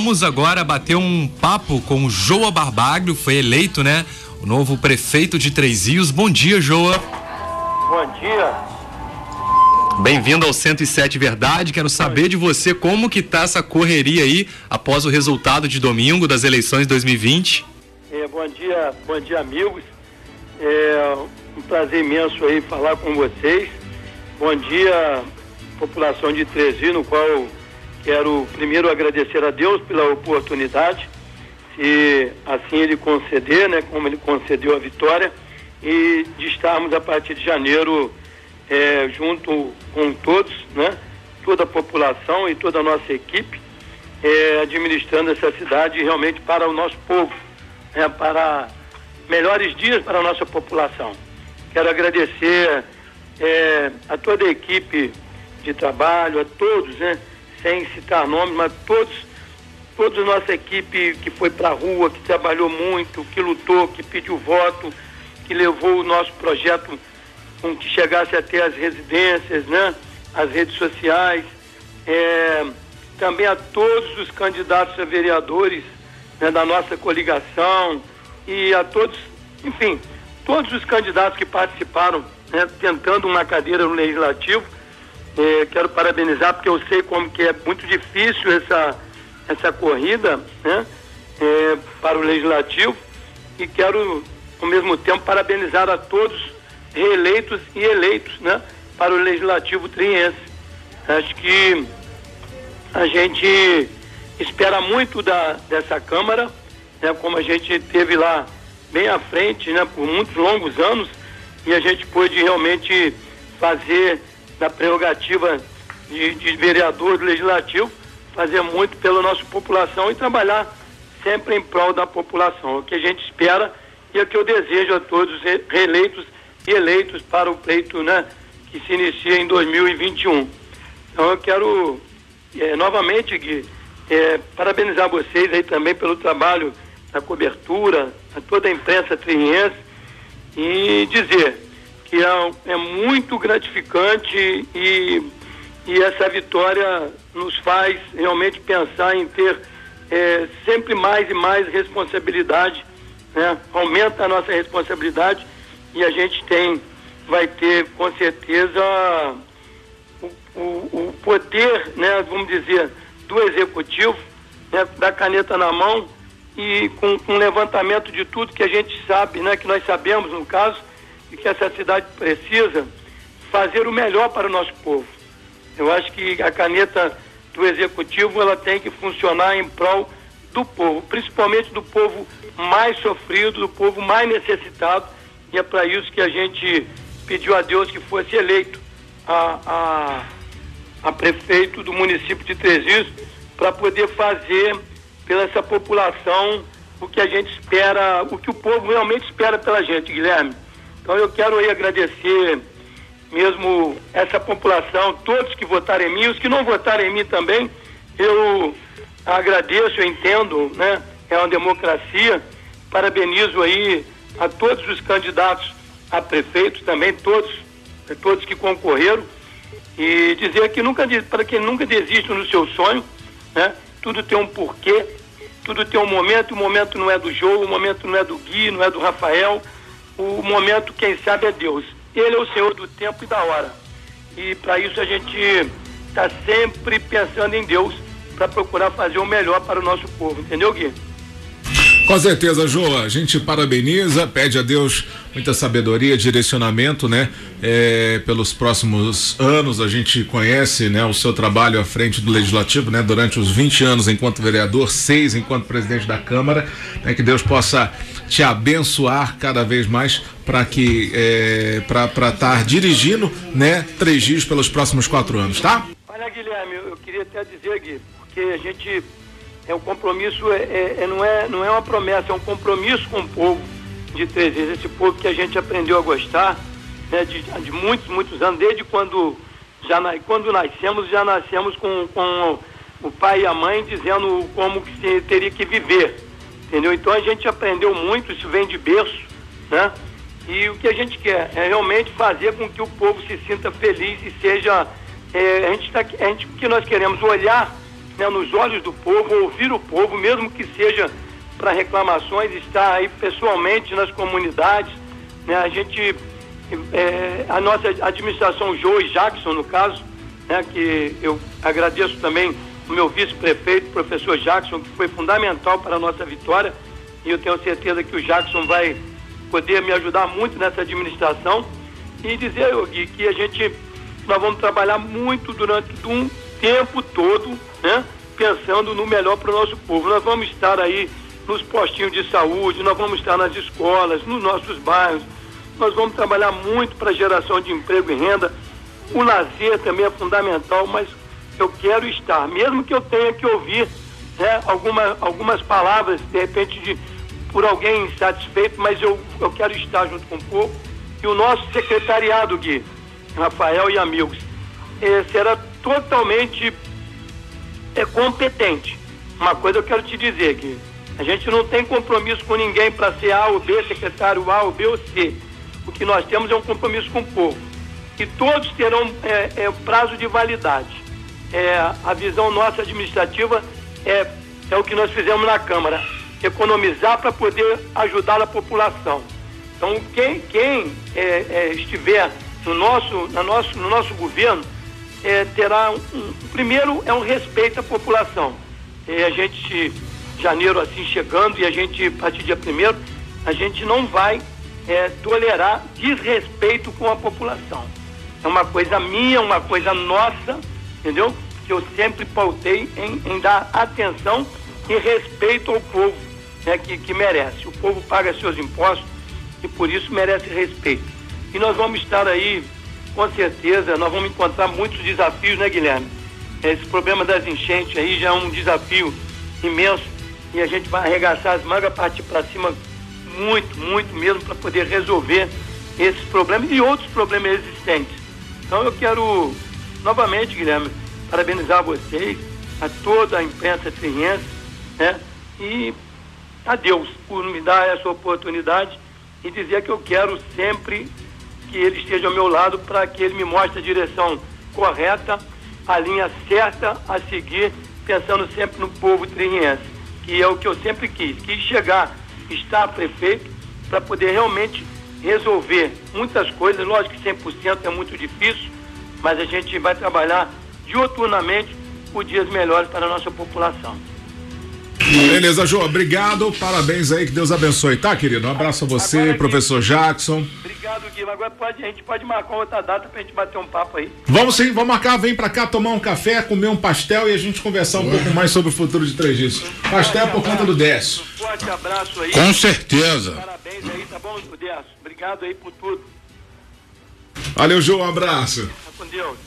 vamos agora bater um papo com o Joa Barbaglio, foi eleito, né? O novo prefeito de Três Rios. Bom dia, Joa. Bom dia. Bem-vindo ao 107 Verdade. Quero saber de você como que tá essa correria aí após o resultado de domingo das eleições 2020. É, bom dia, bom dia, amigos. É um prazer imenso aí falar com vocês. Bom dia, população de Trezi, no qual quero primeiro agradecer a Deus pela oportunidade, se assim ele conceder, né, como ele concedeu a vitória, e de estarmos a partir de janeiro é, junto com todos, né, toda a população e toda a nossa equipe, é, administrando essa cidade realmente para o nosso povo, né, para melhores dias para a nossa população. Quero agradecer é, a toda a equipe de trabalho, a todos, né? Sem citar nomes, mas todos, toda a nossa equipe que foi para a rua, que trabalhou muito, que lutou, que pediu voto, que levou o nosso projeto com que chegasse até as residências, né? As redes sociais. É, também a todos os candidatos a vereadores né, da nossa coligação e a todos, enfim, todos os candidatos que participaram, né, tentando uma cadeira no legislativo. Eh, quero parabenizar porque eu sei como que é muito difícil essa essa corrida, né, eh, para o legislativo. E quero ao mesmo tempo parabenizar a todos reeleitos e eleitos, né, para o legislativo triense. Acho que a gente espera muito da dessa câmara, né, como a gente teve lá bem à frente, né, por muitos longos anos, e a gente pôde realmente fazer da prerrogativa de, de vereador do legislativo, fazer muito pela nossa população e trabalhar sempre em prol da população. O que a gente espera e é o que eu desejo a todos reeleitos e eleitos para o pleito né, que se inicia em 2021. Então eu quero é, novamente, Gui, é, parabenizar vocês aí também pelo trabalho na cobertura, a toda a imprensa triense e dizer que é, é muito gratificante e, e essa vitória nos faz realmente pensar em ter é, sempre mais e mais responsabilidade, né? aumenta a nossa responsabilidade e a gente tem, vai ter com certeza o, o, o poder, né, vamos dizer, do executivo, né, da caneta na mão e com, um levantamento de tudo que a gente sabe, né, que nós sabemos no caso, e que essa cidade precisa fazer o melhor para o nosso povo. Eu acho que a caneta do executivo ela tem que funcionar em prol do povo, principalmente do povo mais sofrido, do povo mais necessitado, e é para isso que a gente pediu a Deus que fosse eleito a, a, a prefeito do município de Três para poder fazer pela essa população o que a gente espera, o que o povo realmente espera pela gente, Guilherme. Então eu quero aí agradecer mesmo essa população, todos que votaram em mim, os que não votaram em mim também, eu agradeço, eu entendo, né? É uma democracia. Parabenizo aí a todos os candidatos a prefeitos também, todos, todos que concorreram. E dizer que nunca, para quem nunca desiste no seu sonho, né? Tudo tem um porquê tudo tem um momento, o momento não é do jogo, o momento não é do Gui, não é do Rafael, o momento, quem sabe, é Deus. Ele é o Senhor do tempo e da hora. E para isso a gente está sempre pensando em Deus para procurar fazer o melhor para o nosso povo, entendeu, Gui? Com certeza, Joa. A gente parabeniza, pede a Deus muita sabedoria, direcionamento, né? É, pelos próximos anos, a gente conhece, né, o seu trabalho à frente do Legislativo, né? Durante os 20 anos enquanto vereador, seis enquanto presidente da Câmara, né? Que Deus possa te abençoar cada vez mais para que é, para estar tá dirigindo, né? Três dias pelos próximos quatro anos, tá? Olha, Guilherme, eu, queria até dizer, Gui, porque a gente é um compromisso, é, é, é, não, é, não é uma promessa, é um compromisso com o povo de três vezes. Esse povo que a gente aprendeu a gostar né, de, de muitos, muitos anos, desde quando, já, quando nascemos, já nascemos com, com o pai e a mãe dizendo como que se teria que viver. Entendeu? Então a gente aprendeu muito, isso vem de berço, né? E o que a gente quer é realmente fazer com que o povo se sinta feliz e seja. É, a gente tá, a gente, o que nós queremos olhar né, nos olhos do povo, ouvir o povo, mesmo que seja para reclamações, estar aí pessoalmente nas comunidades. Né, a gente, é, a nossa administração Joe Jackson, no caso, né, que eu agradeço também o meu vice-prefeito, professor Jackson, que foi fundamental para a nossa vitória, e eu tenho certeza que o Jackson vai poder me ajudar muito nessa administração e dizer, Gui, que a gente, nós vamos trabalhar muito durante um tempo todo, né, pensando no melhor para o nosso povo. Nós vamos estar aí nos postinhos de saúde, nós vamos estar nas escolas, nos nossos bairros, nós vamos trabalhar muito para geração de emprego e renda. O lazer também é fundamental, mas eu quero estar, mesmo que eu tenha que ouvir né, alguma, algumas palavras, de repente, de, por alguém insatisfeito, mas eu, eu quero estar junto com o povo. E o nosso secretariado, Gui, Rafael e amigos, eh, será totalmente é, competente. Uma coisa eu quero te dizer, Gui, a gente não tem compromisso com ninguém para ser A ou B, secretário A ou B ou C. O que nós temos é um compromisso com o povo. E todos terão é, é, prazo de validade. É, a visão nossa administrativa é, é o que nós fizemos na Câmara, economizar para poder ajudar a população. Então, quem, quem é, é, estiver no nosso, na nosso, no nosso governo é, terá um, primeiro é um respeito à população. A gente janeiro assim chegando e a gente, a partir dia primeiro, a gente não vai é, tolerar desrespeito com a população. É uma coisa minha, uma coisa nossa, entendeu? Que eu sempre pautei em, em dar atenção e respeito ao povo né, que, que merece. O povo paga seus impostos e por isso merece respeito. E nós vamos estar aí, com certeza, nós vamos encontrar muitos desafios, né, Guilherme? Esse problema das enchentes aí já é um desafio imenso e a gente vai arregaçar as mangas, partir para cima muito, muito mesmo para poder resolver esses problemas e outros problemas existentes. Então eu quero novamente, Guilherme, parabenizar vocês, a toda a imprensa triense, né? E a Deus por me dar essa oportunidade e dizer que eu quero sempre que ele esteja ao meu lado para que ele me mostre a direção correta, a linha certa a seguir, pensando sempre no povo triense que é o que eu sempre quis, quis chegar, estar prefeito, para poder realmente resolver muitas coisas. Lógico que 100% é muito difícil, mas a gente vai trabalhar dioturnamente por dias melhores para a nossa população. Beleza, João, obrigado, parabéns aí, que Deus abençoe, tá, querido? Um abraço a você, Agora, professor Jackson. Obrigado, Guilherme. Agora pode, a gente pode marcar outra data pra gente bater um papo aí. Vamos sim, vamos marcar, vem pra cá tomar um café, comer um pastel e a gente conversar um Ué. pouco mais sobre o futuro de Três Dias. Um pastel por conta do Décio. Um forte abraço aí. Com certeza. Parabéns aí, tá bom, Décio? Obrigado aí por tudo. Valeu, João, um abraço. Tá com Deus.